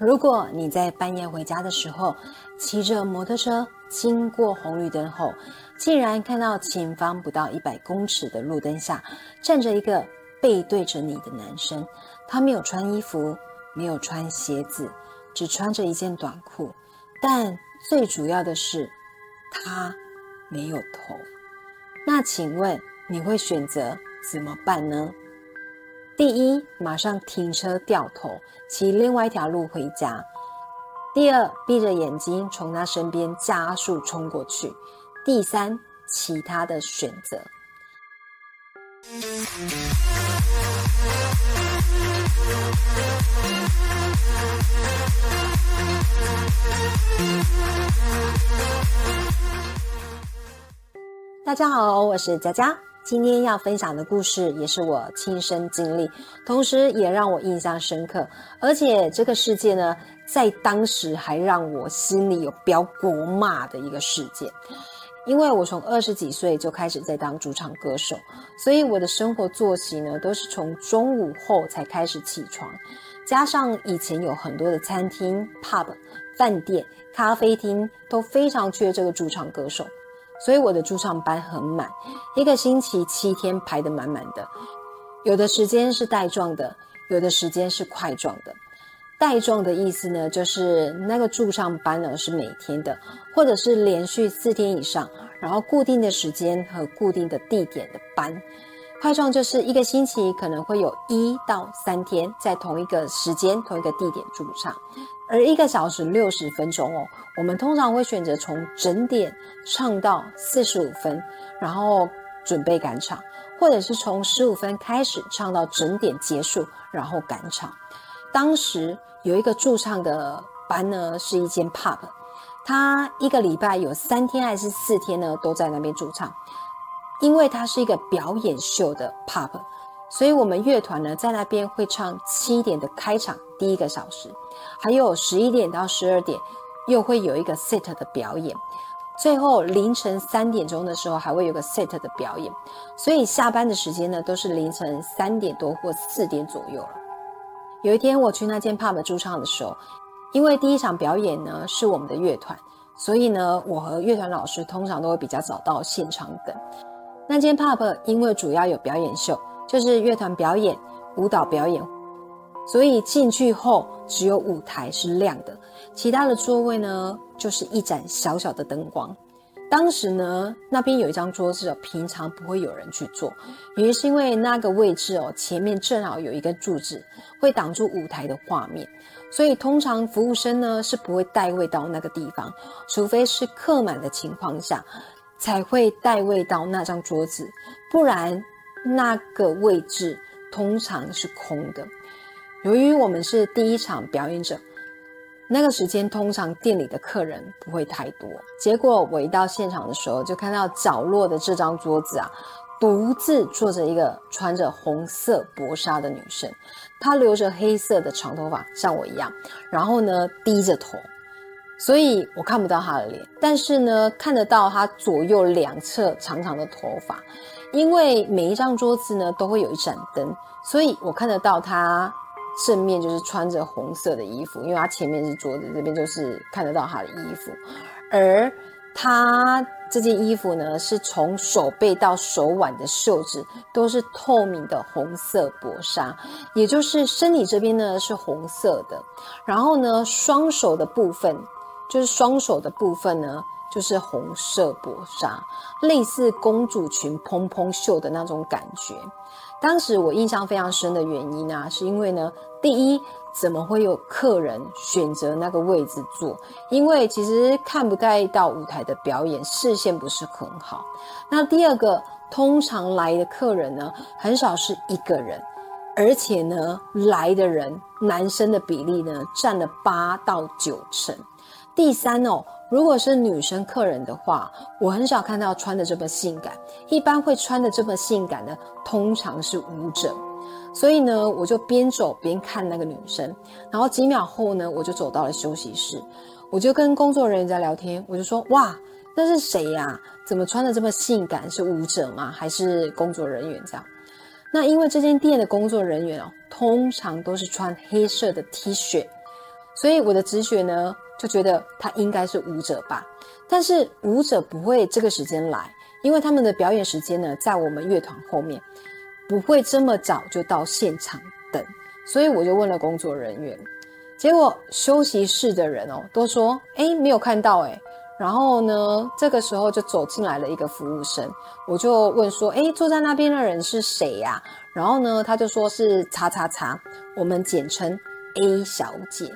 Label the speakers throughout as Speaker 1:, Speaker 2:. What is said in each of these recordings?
Speaker 1: 如果你在半夜回家的时候，骑着摩托车经过红绿灯后，竟然看到前方不到一百公尺的路灯下站着一个背对着你的男生，他没有穿衣服，没有穿鞋子，只穿着一件短裤，但最主要的是，他没有头。那请问你会选择怎么办呢？第一，马上停车掉头，骑另外一条路回家；第二，闭着眼睛从他身边加速冲过去；第三，其他的选择。大家好，我是佳佳。今天要分享的故事也是我亲身经历，同时也让我印象深刻。而且这个事件呢，在当时还让我心里有飙国骂的一个事件。因为我从二十几岁就开始在当主唱歌手，所以我的生活作息呢都是从中午后才开始起床。加上以前有很多的餐厅、pub、饭店、咖啡厅都非常缺这个驻唱歌手。所以我的驻唱班很满，一个星期七天排得满满的。有的时间是带状的，有的时间是块状的。带状的意思呢，就是那个驻唱班呢是每天的，或者是连续四天以上，然后固定的时间和固定的地点的班。块状就是一个星期可能会有一到三天在同一个时间、同一个地点驻唱。而一个小时六十分钟哦，我们通常会选择从整点唱到四十五分，然后准备赶场，或者是从十五分开始唱到整点结束，然后赶场。当时有一个驻唱的班呢，是一间 pub，他一个礼拜有三天还是四天呢，都在那边驻唱，因为它是一个表演秀的 pub。所以，我们乐团呢，在那边会唱七点的开场第一个小时，还有十一点到十二点，又会有一个 set 的表演，最后凌晨三点钟的时候还会有个 set 的表演。所以下班的时间呢，都是凌晨三点多或四点左右了。有一天我去那间 pub 驻唱的时候，因为第一场表演呢是我们的乐团，所以呢，我和乐团老师通常都会比较早到现场等。那间 pub 因为主要有表演秀。就是乐团表演、舞蹈表演，所以进去后只有舞台是亮的，其他的座位呢就是一盏小小的灯光。当时呢，那边有一张桌子，平常不会有人去坐，原因是因为那个位置哦，前面正好有一根柱子，会挡住舞台的画面，所以通常服务生呢是不会带位到那个地方，除非是客满的情况下，才会带位到那张桌子，不然。那个位置通常是空的。由于我们是第一场表演者，那个时间通常店里的客人不会太多。结果我一到现场的时候，就看到角落的这张桌子啊，独自坐着一个穿着红色薄纱的女生。她留着黑色的长头发，像我一样，然后呢低着头，所以我看不到他的脸，但是呢看得到他左右两侧长长的头发。因为每一张桌子呢都会有一盏灯，所以我看得到他正面就是穿着红色的衣服，因为他前面是桌子，这边就是看得到他的衣服。而他这件衣服呢，是从手背到手腕的袖子都是透明的红色薄纱，也就是身体这边呢是红色的，然后呢双手的部分就是双手的部分呢。就是红色薄纱，类似公主裙蓬蓬袖的那种感觉。当时我印象非常深的原因呢，是因为呢，第一，怎么会有客人选择那个位置坐？因为其实看不太到舞台的表演，视线不是很好。那第二个，通常来的客人呢，很少是一个人，而且呢，来的人男生的比例呢，占了八到九成。第三哦。如果是女生客人的话，我很少看到穿的这么性感。一般会穿的这么性感的，通常是舞者。所以呢，我就边走边看那个女生。然后几秒后呢，我就走到了休息室，我就跟工作人员在聊天。我就说：“哇，那是谁呀？怎么穿的这么性感？是舞者吗？还是工作人员？这样？”那因为这间店的工作人员哦，通常都是穿黑色的 T 恤。所以我的直觉呢就觉得他应该是舞者吧。但是舞者不会这个时间来，因为他们的表演时间呢在我们乐团后面，不会这么早就到现场等。所以我就问了工作人员，结果休息室的人哦都说，哎，没有看到哎。然后呢，这个时候就走进来了一个服务生，我就问说：“哎，坐在那边的人是谁呀？”然后呢，他就说是“叉叉叉”，我们简称 A 小姐。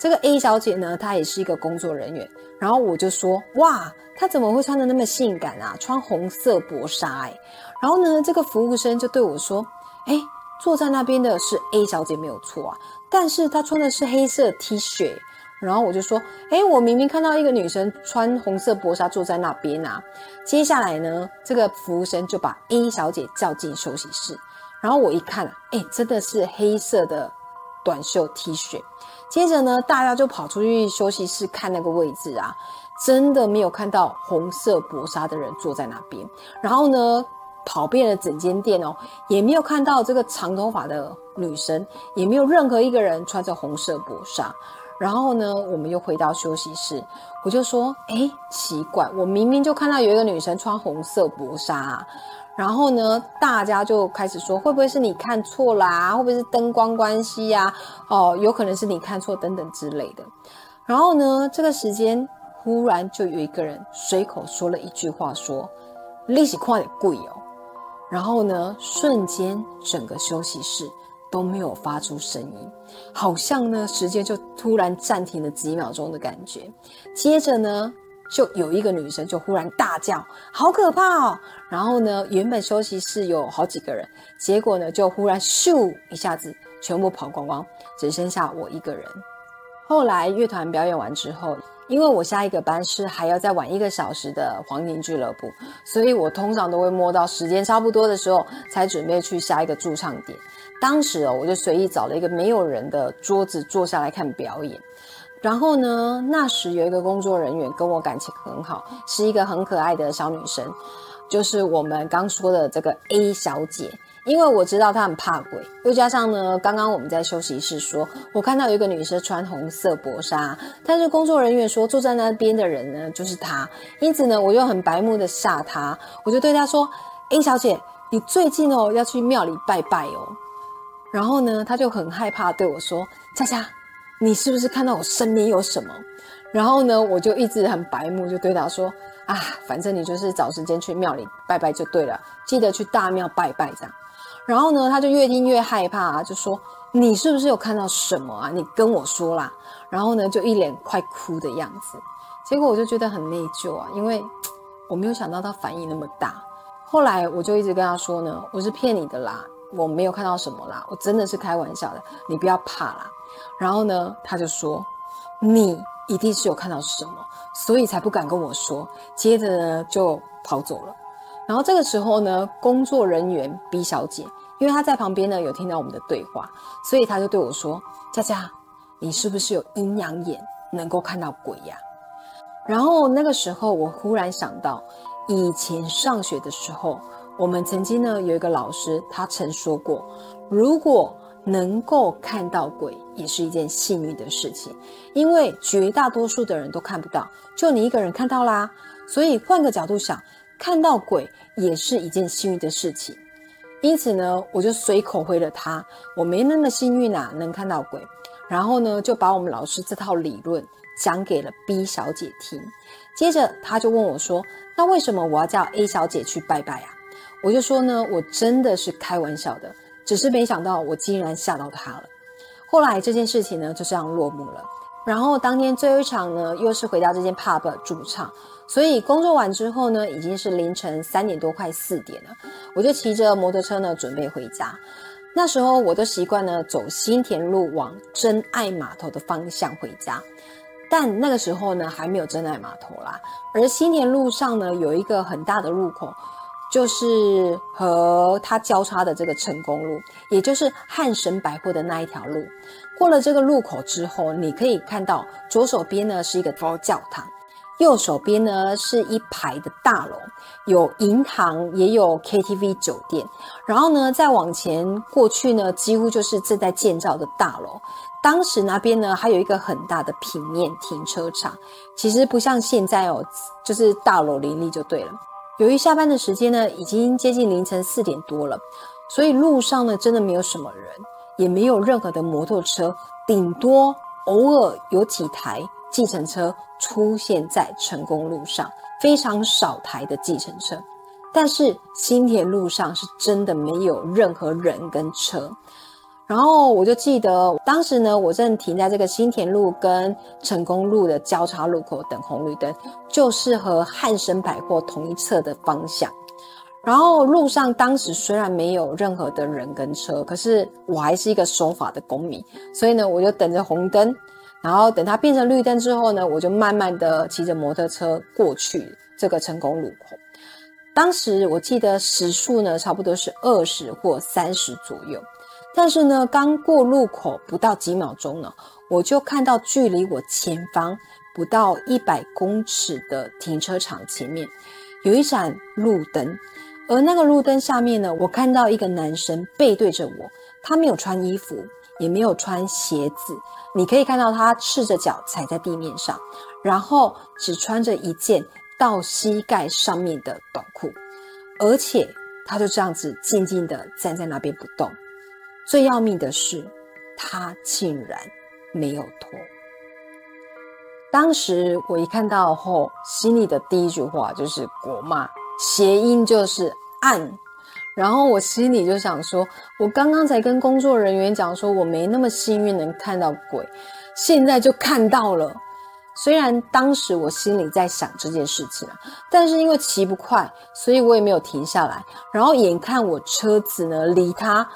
Speaker 1: 这个 A 小姐呢，她也是一个工作人员。然后我就说：“哇，她怎么会穿的那么性感啊？穿红色薄纱哎。”然后呢，这个服务生就对我说：“哎，坐在那边的是 A 小姐没有错啊，但是她穿的是黑色 T 恤。”然后我就说，哎，我明明看到一个女生穿红色薄纱坐在那边啊。接下来呢，这个服务生就把 A 小姐叫进休息室。然后我一看，哎，真的是黑色的短袖 T 恤。接着呢，大家就跑出去休息室看那个位置啊，真的没有看到红色薄纱的人坐在那边。然后呢，跑遍了整间店哦，也没有看到这个长头发的女生，也没有任何一个人穿着红色薄纱。然后呢，我们又回到休息室，我就说：“哎，奇怪，我明明就看到有一个女生穿红色薄纱。”然后呢，大家就开始说：“会不会是你看错啦？会不会是灯光关系呀？哦，有可能是你看错等等之类的。”然后呢，这个时间忽然就有一个人随口说了一句话，说：“利息快点贵哦。”然后呢，瞬间整个休息室。都没有发出声音，好像呢时间就突然暂停了几秒钟的感觉。接着呢，就有一个女生就忽然大叫：“好可怕哦！”然后呢，原本休息室有好几个人，结果呢就忽然咻一下子全部跑光光，只剩下我一个人。后来乐团表演完之后。因为我下一个班是还要再晚一个小时的黄金俱乐部，所以我通常都会摸到时间差不多的时候才准备去下一个驻唱点。当时哦，我就随意找了一个没有人的桌子坐下来看表演。然后呢，那时有一个工作人员跟我感情很好，是一个很可爱的小女生，就是我们刚说的这个 A 小姐。因为我知道她很怕鬼，又加上呢，刚刚我们在休息室说，我看到有一个女生穿红色薄纱，但是工作人员说坐在那边的人呢就是她，因此呢，我就很白目的吓她，我就对她说：“A 小姐，你最近哦要去庙里拜拜哦。”然后呢，她就很害怕对我说：“佳佳，你是不是看到我身边有什么？”然后呢，我就一直很白目，就对他说：“啊，反正你就是找时间去庙里拜拜就对了，记得去大庙拜拜这样。”然后呢，他就越听越害怕啊，就说：“你是不是有看到什么啊？你跟我说啦。”然后呢，就一脸快哭的样子。结果我就觉得很内疚啊，因为我没有想到他反应那么大。后来我就一直跟他说呢：“我是骗你的啦，我没有看到什么啦，我真的是开玩笑的，你不要怕啦。”然后呢，他就说：“你一定是有看到什么，所以才不敢跟我说。”接着呢，就跑走了。然后这个时候呢，工作人员 B 小姐，因为她在旁边呢，有听到我们的对话，所以她就对我说：“佳佳，你是不是有阴阳眼，能够看到鬼呀？”然后那个时候，我忽然想到，以前上学的时候，我们曾经呢有一个老师，他曾说过，如果能够看到鬼，也是一件幸运的事情，因为绝大多数的人都看不到，就你一个人看到啦。所以换个角度想。看到鬼也是一件幸运的事情，因此呢，我就随口回了他，我没那么幸运啊，能看到鬼。然后呢，就把我们老师这套理论讲给了 B 小姐听。接着他就问我说：“那为什么我要叫 A 小姐去拜拜啊？”我就说呢，我真的是开玩笑的，只是没想到我竟然吓到他了。后来这件事情呢就这样落幕了。然后当天最后一场呢，又是回到这间 pub 驻唱。所以工作完之后呢，已经是凌晨三点多，快四点了。我就骑着摩托车呢，准备回家。那时候我都习惯呢，走新田路往真爱码头的方向回家。但那个时候呢，还没有真爱码头啦。而新田路上呢，有一个很大的路口，就是和它交叉的这个成功路，也就是汉神百货的那一条路。过了这个路口之后，你可以看到左手边呢是一个佛教堂。右手边呢是一排的大楼，有银行，也有 KTV 酒店。然后呢，再往前过去呢，几乎就是正在建造的大楼。当时那边呢，还有一个很大的平面停车场，其实不像现在哦，就是大楼林立就对了。由于下班的时间呢，已经接近凌晨四点多了，所以路上呢，真的没有什么人，也没有任何的摩托车，顶多偶尔有几台计程车出现在成功路上，非常少台的计程车。但是新田路上是真的没有任何人跟车。然后我就记得，当时呢，我正停在这个新田路跟成功路的交叉路口等红绿灯，就是和汉生百货同一侧的方向。然后路上当时虽然没有任何的人跟车，可是我还是一个守法的公民，所以呢，我就等着红灯，然后等它变成绿灯之后呢，我就慢慢的骑着摩托车过去这个成功路口。当时我记得时速呢，差不多是二十或三十左右。但是呢，刚过路口不到几秒钟呢，我就看到距离我前方不到一百公尺的停车场前面有一盏路灯，而那个路灯下面呢，我看到一个男生背对着我，他没有穿衣服，也没有穿鞋子，你可以看到他赤着脚踩在地面上，然后只穿着一件到膝盖上面的短裤，而且他就这样子静静的站在那边不动。最要命的是，他竟然没有脱。当时我一看到后，心里的第一句话就是“国骂”，谐音就是“暗”。然后我心里就想说，我刚刚才跟工作人员讲说，我没那么幸运能看到鬼，现在就看到了。虽然当时我心里在想这件事情啊，但是因为骑不快，所以我也没有停下来。然后眼看我车子呢离他。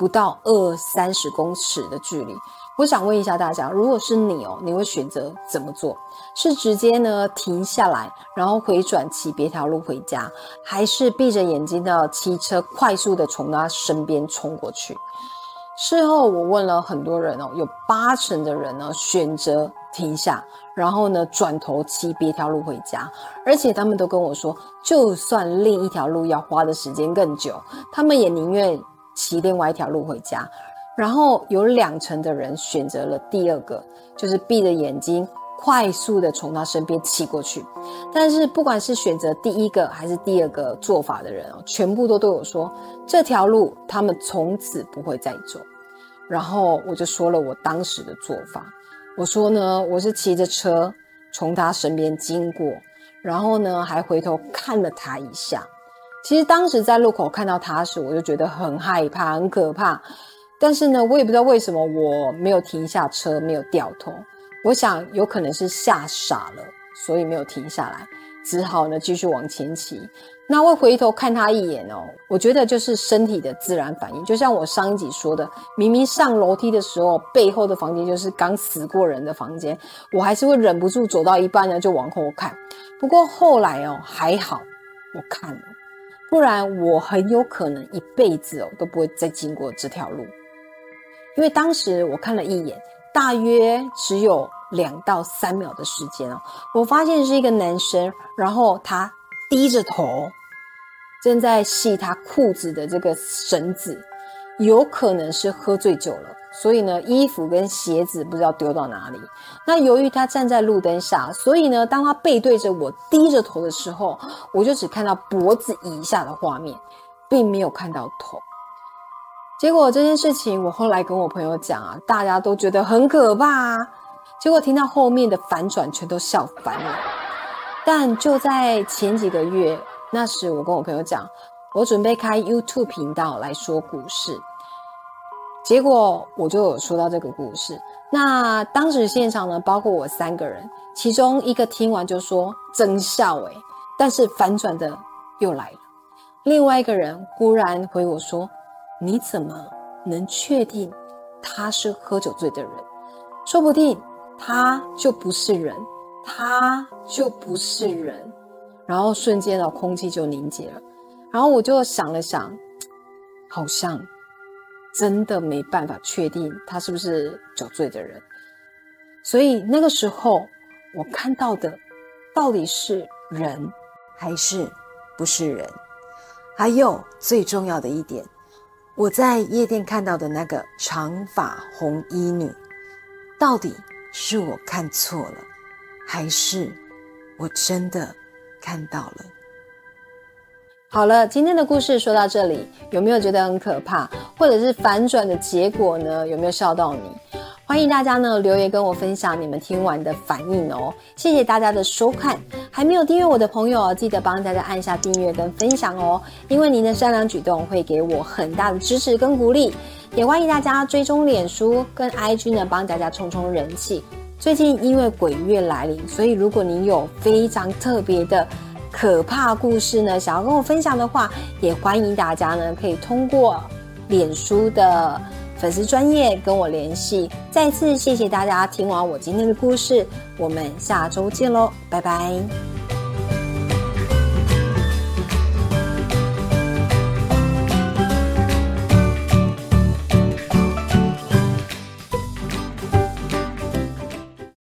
Speaker 1: 不到二三十公尺的距离，我想问一下大家，如果是你哦，你会选择怎么做？是直接呢停下来，然后回转骑别条路回家，还是闭着眼睛的骑车快速的从他身边冲过去？事后我问了很多人哦，有八成的人呢选择停下，然后呢转头骑别条路回家，而且他们都跟我说，就算另一条路要花的时间更久，他们也宁愿。骑另外一条路回家，然后有两成的人选择了第二个，就是闭着眼睛快速的从他身边骑过去。但是不管是选择第一个还是第二个做法的人哦，全部都对我说这条路他们从此不会再走。然后我就说了我当时的做法，我说呢，我是骑着车从他身边经过，然后呢还回头看了他一下。其实当时在路口看到他时，我就觉得很害怕、很可怕。但是呢，我也不知道为什么我没有停下车，没有掉头。我想有可能是吓傻了，所以没有停下来，只好呢继续往前骑。那我回头看他一眼哦，我觉得就是身体的自然反应。就像我上一集说的，明明上楼梯的时候，背后的房间就是刚死过人的房间，我还是会忍不住走到一半呢就往后看。不过后来哦还好，我看了。不然我很有可能一辈子哦都不会再经过这条路，因为当时我看了一眼，大约只有两到三秒的时间哦，我发现是一个男生，然后他低着头，正在系他裤子的这个绳子，有可能是喝醉酒了。所以呢，衣服跟鞋子不知道丢到哪里。那由于他站在路灯下，所以呢，当他背对着我低着头的时候，我就只看到脖子以下的画面，并没有看到头。结果这件事情，我后来跟我朋友讲啊，大家都觉得很可怕。啊。结果听到后面的反转，全都笑翻了。但就在前几个月，那时我跟我朋友讲，我准备开 YouTube 频道来说故事。结果我就有说到这个故事。那当时现场呢，包括我三个人，其中一个听完就说真笑诶，但是反转的又来了。另外一个人忽然回我说：“你怎么能确定他是喝酒醉的人？说不定他就不是人，他就不是人。”然后瞬间的空气就凝结了。然后我就想了想，好像。真的没办法确定他是不是酒醉的人，所以那个时候我看到的到底是人还是不是人？还有最重要的一点，我在夜店看到的那个长发红衣女，到底是我看错了，还是我真的看到了？好了，今天的故事说到这里，有没有觉得很可怕，或者是反转的结果呢？有没有笑到你？欢迎大家呢留言跟我分享你们听完的反应哦。谢谢大家的收看，还没有订阅我的朋友，记得帮大家按下订阅跟分享哦，因为您的善良举动会给我很大的支持跟鼓励。也欢迎大家追踪脸书跟 IG 呢，帮大家冲冲人气。最近因为鬼月来临，所以如果你有非常特别的。可怕故事呢？想要跟我分享的话，也欢迎大家呢可以通过脸书的粉丝专业跟我联系。再次谢谢大家听完我今天的故事，我们下周见喽，拜拜。